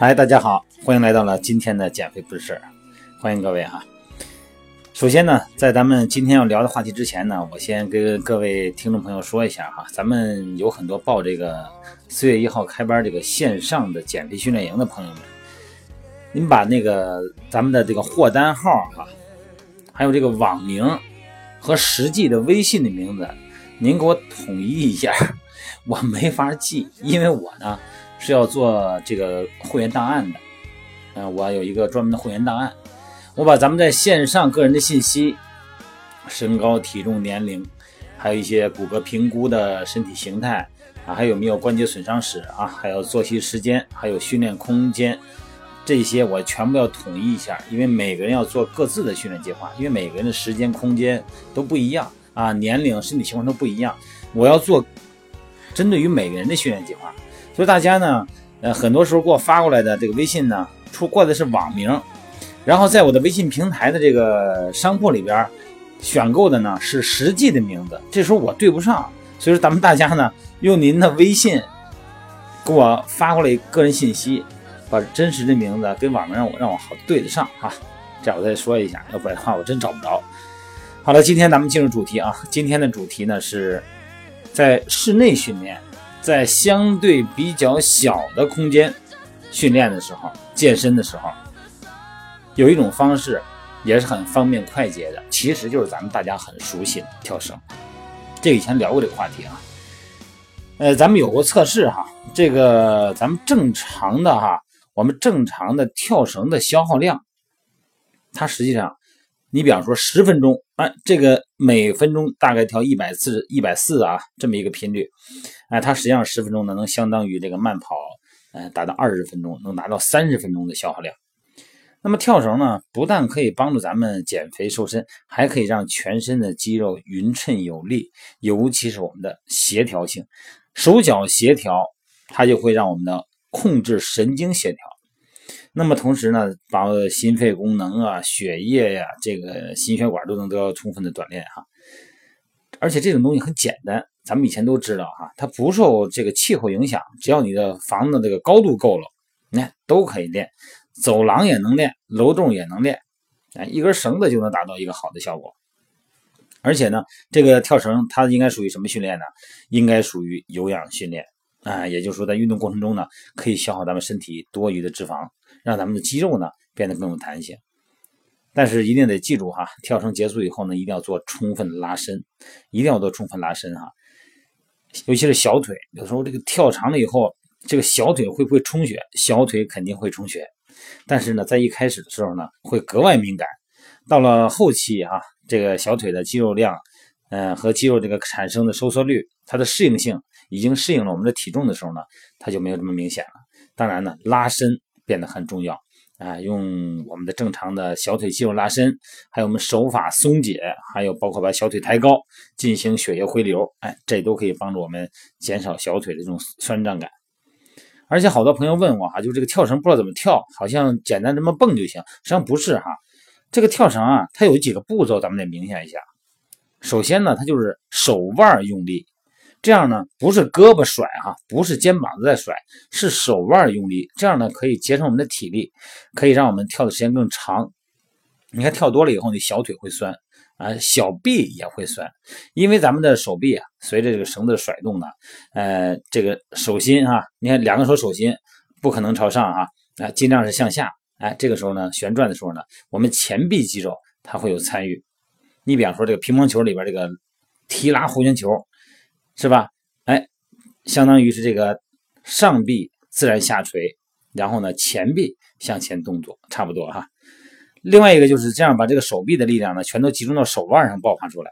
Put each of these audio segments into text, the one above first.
嗨，大家好，欢迎来到了今天的减肥不是事儿，欢迎各位哈。首先呢，在咱们今天要聊的话题之前呢，我先跟各位听众朋友说一下哈，咱们有很多报这个四月一号开班这个线上的减肥训练营的朋友们，您把那个咱们的这个货单号哈，还有这个网名和实际的微信的名字，您给我统一一下，我没法记，因为我呢。是要做这个会员档案的，嗯，我有一个专门的会员档案，我把咱们在线上个人的信息，身高、体重、年龄，还有一些骨骼评估的身体形态啊，还有没有关节损伤史啊，还有作息时间，还有训练空间，这些我全部要统一一下，因为每个人要做各自的训练计划，因为每个人的时间、空间都不一样啊，年龄、身体情况都不一样，我要做针对于每个人的训练计划。所以大家呢，呃，很多时候给我发过来的这个微信呢，出过的是网名，然后在我的微信平台的这个商铺里边选购的呢是实际的名字，这时候我对不上，所以说咱们大家呢用您的微信给我发过来个人信息，把真实的名字跟网名让我让我好对得上啊，这样我再说一下，要不然的话我真找不着。好了，今天咱们进入主题啊，今天的主题呢是在室内训练。在相对比较小的空间训练的时候，健身的时候，有一种方式也是很方便快捷的，其实就是咱们大家很熟悉的跳绳。这以前聊过这个话题啊。呃，咱们有过测试哈，这个咱们正常的哈，我们正常的跳绳的消耗量，它实际上。你比方说十分钟，哎，这个每分钟大概跳一百次，一百四啊，这么一个频率，哎，它实际上十分钟呢，能相当于这个慢跑，呃，达到二十分钟，能达到三十分钟的消耗量。那么跳绳呢，不但可以帮助咱们减肥瘦身，还可以让全身的肌肉匀称有力，尤其是我们的协调性，手脚协调，它就会让我们的控制神经协调。那么同时呢，把心肺功能啊、血液呀、这个心血管都能得到充分的锻炼哈。而且这种东西很简单，咱们以前都知道哈，它不受这个气候影响，只要你的房子这个高度够了，你看都可以练，走廊也能练，楼栋也能练，哎，一根绳子就能达到一个好的效果。而且呢，这个跳绳它应该属于什么训练呢？应该属于有氧训练啊，也就是说在运动过程中呢，可以消耗咱们身体多余的脂肪。让咱们的肌肉呢变得更有弹性，但是一定得记住哈，跳绳结束以后呢，一定要做充分的拉伸，一定要做充分拉伸哈，尤其是小腿，有时候这个跳长了以后，这个小腿会不会充血？小腿肯定会充血，但是呢，在一开始的时候呢，会格外敏感，到了后期哈，这个小腿的肌肉量，嗯，和肌肉这个产生的收缩率，它的适应性已经适应了我们的体重的时候呢，它就没有这么明显了。当然呢，拉伸。变得很重要啊！用我们的正常的小腿肌肉拉伸，还有我们手法松解，还有包括把小腿抬高，进行血液回流，哎，这都可以帮助我们减少小腿的这种酸胀感。而且好多朋友问我哈，就这个跳绳不知道怎么跳，好像简单这么蹦就行，实际上不是哈。这个跳绳啊，它有几个步骤，咱们得明显一下。首先呢，它就是手腕用力。这样呢，不是胳膊甩哈，不是肩膀子在甩，是手腕用力。这样呢，可以节省我们的体力，可以让我们跳的时间更长。你看跳多了以后，你小腿会酸啊，小臂也会酸，因为咱们的手臂啊，随着这个绳子的甩动呢，呃，这个手心哈，你看两个手手心不可能朝上啊，啊，尽量是向下。哎，这个时候呢，旋转的时候呢，我们前臂肌肉它会有参与。你比方说这个乒乓球里边这个提拉弧形球。是吧？哎，相当于是这个上臂自然下垂，然后呢前臂向前动作，差不多哈。另外一个就是这样，把这个手臂的力量呢全都集中到手腕上爆发出来。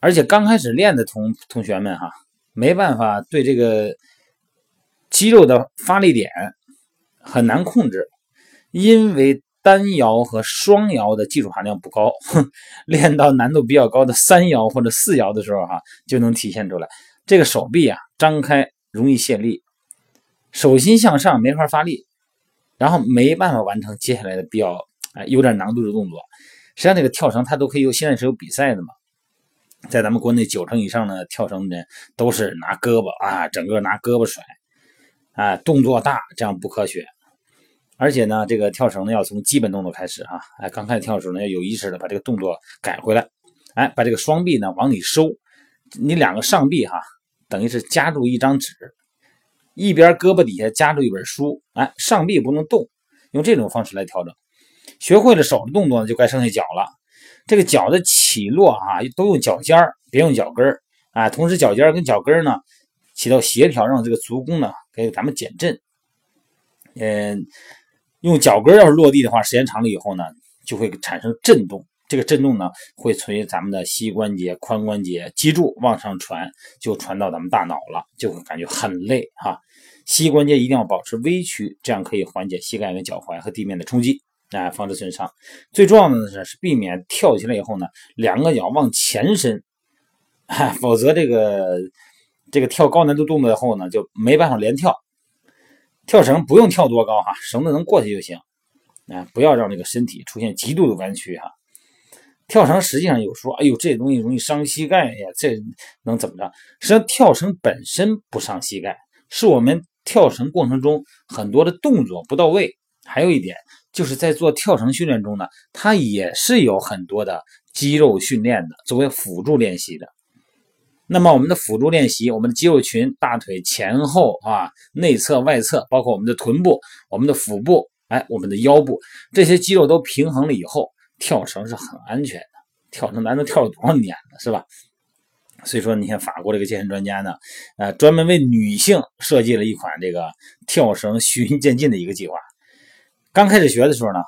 而且刚开始练的同同学们哈，没办法对这个肌肉的发力点很难控制，因为。单摇和双摇的技术含量不高，练到难度比较高的三摇或者四摇的时候，哈，就能体现出来。这个手臂啊，张开容易泄力，手心向上没法发力，然后没办法完成接下来的比较哎有点难度的动作。实际上，这个跳绳它都可以有，现在是有比赛的嘛。在咱们国内九成以上的跳绳的都是拿胳膊啊，整个拿胳膊甩啊，动作大，这样不科学。而且呢，这个跳绳呢要从基本动作开始哈，哎，刚开始跳的时候呢要有意识的把这个动作改回来，哎，把这个双臂呢往里收，你两个上臂哈，等于是夹住一张纸，一边胳膊底下夹住一本书，哎，上臂不能动，用这种方式来调整。学会了手的动作呢，就该剩下脚了。这个脚的起落啊，都用脚尖儿，别用脚跟儿啊。同时，脚尖儿跟脚跟儿呢，起到协调，让这个足弓呢给咱们减震。嗯，用脚跟要是落地的话，时间长了以后呢，就会产生震动。这个震动呢，会随咱们的膝关节、髋关节、脊柱往上传，就传到咱们大脑了，就会感觉很累哈。膝关节一定要保持微曲，这样可以缓解膝盖跟脚踝和地面的冲击。啊，防止损伤。最重要的呢是避免跳起来以后呢，两个脚往前伸，否则这个这个跳高难度动作以后呢，就没办法连跳。跳绳不用跳多高哈，绳子能过去就行。啊，不要让这个身体出现极度的弯曲哈。跳绳实际上有说，哎呦，这东西容易伤膝盖呀，这能怎么着？实际上跳绳本身不伤膝盖，是我们跳绳过程中很多的动作不到位。还有一点。就是在做跳绳训练中呢，它也是有很多的肌肉训练的，作为辅助练习的。那么我们的辅助练习，我们的肌肉群，大腿前后啊，内侧外侧，包括我们的臀部、我们的腹部，哎，我们的腰部，这些肌肉都平衡了以后，跳绳是很安全的。跳绳咱都跳了多少年了，是吧？所以说，你看法国这个健身专家呢，呃，专门为女性设计了一款这个跳绳循序渐进的一个计划。刚开始学的时候呢，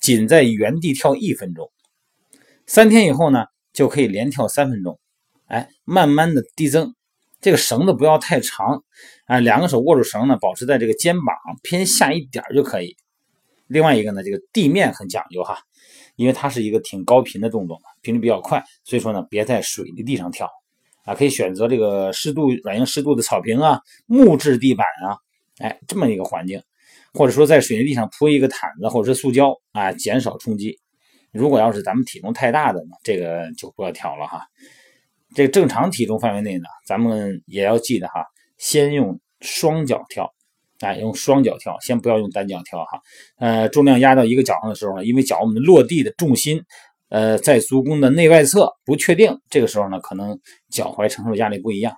仅在原地跳一分钟，三天以后呢，就可以连跳三分钟，哎，慢慢的递增，这个绳子不要太长，啊，两个手握住绳呢，保持在这个肩膀偏下一点就可以。另外一个呢，这个地面很讲究哈，因为它是一个挺高频的动作，频率比较快，所以说呢，别在水泥地上跳，啊，可以选择这个适度软硬适度的草坪啊、木质地板啊，哎，这么一个环境。或者说在水泥地上铺一个毯子或者是塑胶啊，减少冲击。如果要是咱们体重太大的呢，这个就不要跳了哈。这正常体重范围内呢，咱们也要记得哈，先用双脚跳，哎，用双脚跳，先不要用单脚跳哈。呃，重量压到一个脚上的时候呢，因为脚我们的落地的重心，呃，在足弓的内外侧不确定，这个时候呢，可能脚踝承受压力不一样。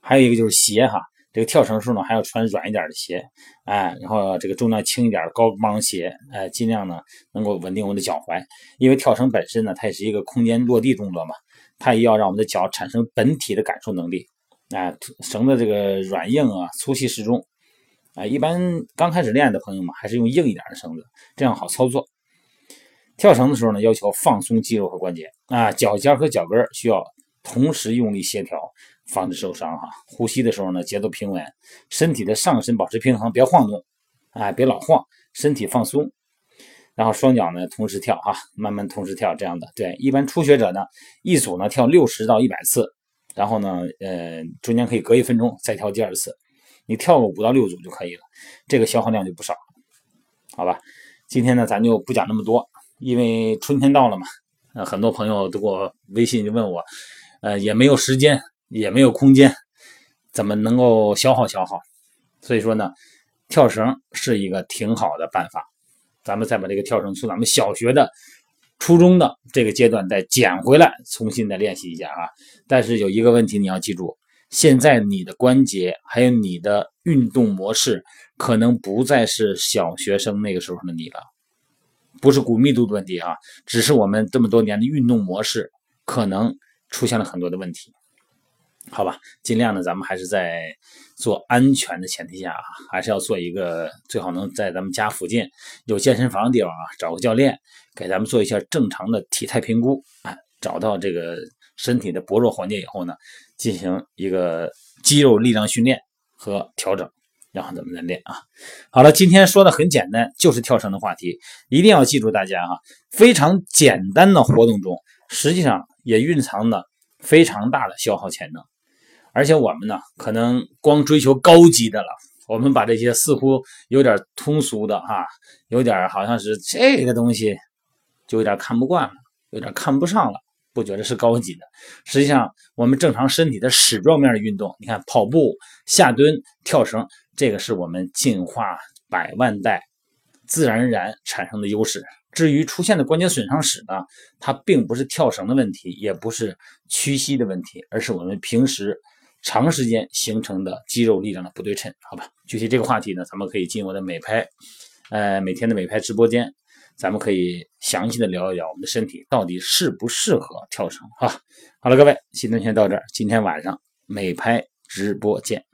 还有一个就是鞋哈。这个跳绳时候呢，还要穿软一点的鞋，哎，然后这个重量轻一点的高帮鞋，哎，尽量呢能够稳定我们的脚踝，因为跳绳本身呢，它也是一个空间落地动作嘛，它也要让我们的脚产生本体的感受能力，啊，绳的这个软硬啊，粗细适中，啊，一般刚开始练的朋友们还是用硬一点的绳子，这样好操作。跳绳的时候呢，要求放松肌肉和关节，啊，脚尖和脚跟需要同时用力协调。防止受伤哈，呼吸的时候呢，节奏平稳，身体的上身保持平衡，别晃动，哎，别老晃，身体放松，然后双脚呢同时跳哈，慢慢同时跳这样的。对，一般初学者呢，一组呢跳六十到一百次，然后呢，呃，中间可以隔一分钟再跳第二次，你跳个五到六组就可以了，这个消耗量就不少，好吧？今天呢，咱就不讲那么多，因为春天到了嘛，呃，很多朋友都给我微信就问我，呃，也没有时间。也没有空间，怎么能够消耗消耗？所以说呢，跳绳是一个挺好的办法。咱们再把这个跳绳从咱们小学的、初中的这个阶段再捡回来，重新再练习一下啊。但是有一个问题你要记住：现在你的关节还有你的运动模式，可能不再是小学生那个时候的你了。不是骨密度的问题啊，只是我们这么多年的运动模式可能出现了很多的问题。好吧，尽量呢，咱们还是在做安全的前提下啊，还是要做一个最好能在咱们家附近有健身房的地方啊，找个教练给咱们做一下正常的体态评估啊，找到这个身体的薄弱环节以后呢，进行一个肌肉力量训练和调整，然后咱们再练啊。好了，今天说的很简单，就是跳绳的话题，一定要记住大家哈，非常简单的活动中，实际上也蕴藏了非常大的消耗潜能。而且我们呢，可能光追求高级的了，我们把这些似乎有点通俗的哈，有点好像是这个东西，就有点看不惯了，有点看不上了，不觉得是高级的。实际上，我们正常身体的矢状面的运动，你看跑步、下蹲、跳绳，这个是我们进化百万代自然而然产生的优势。至于出现的关节损伤史呢，它并不是跳绳的问题，也不是屈膝的问题，而是我们平时长时间形成的肌肉力量的不对称，好吧？具体这个话题呢，咱们可以进我的美拍，呃，每天的美拍直播间，咱们可以详细的聊一聊我们的身体到底适不适合跳绳啊。好了，各位，今天先到这儿，今天晚上美拍直播见。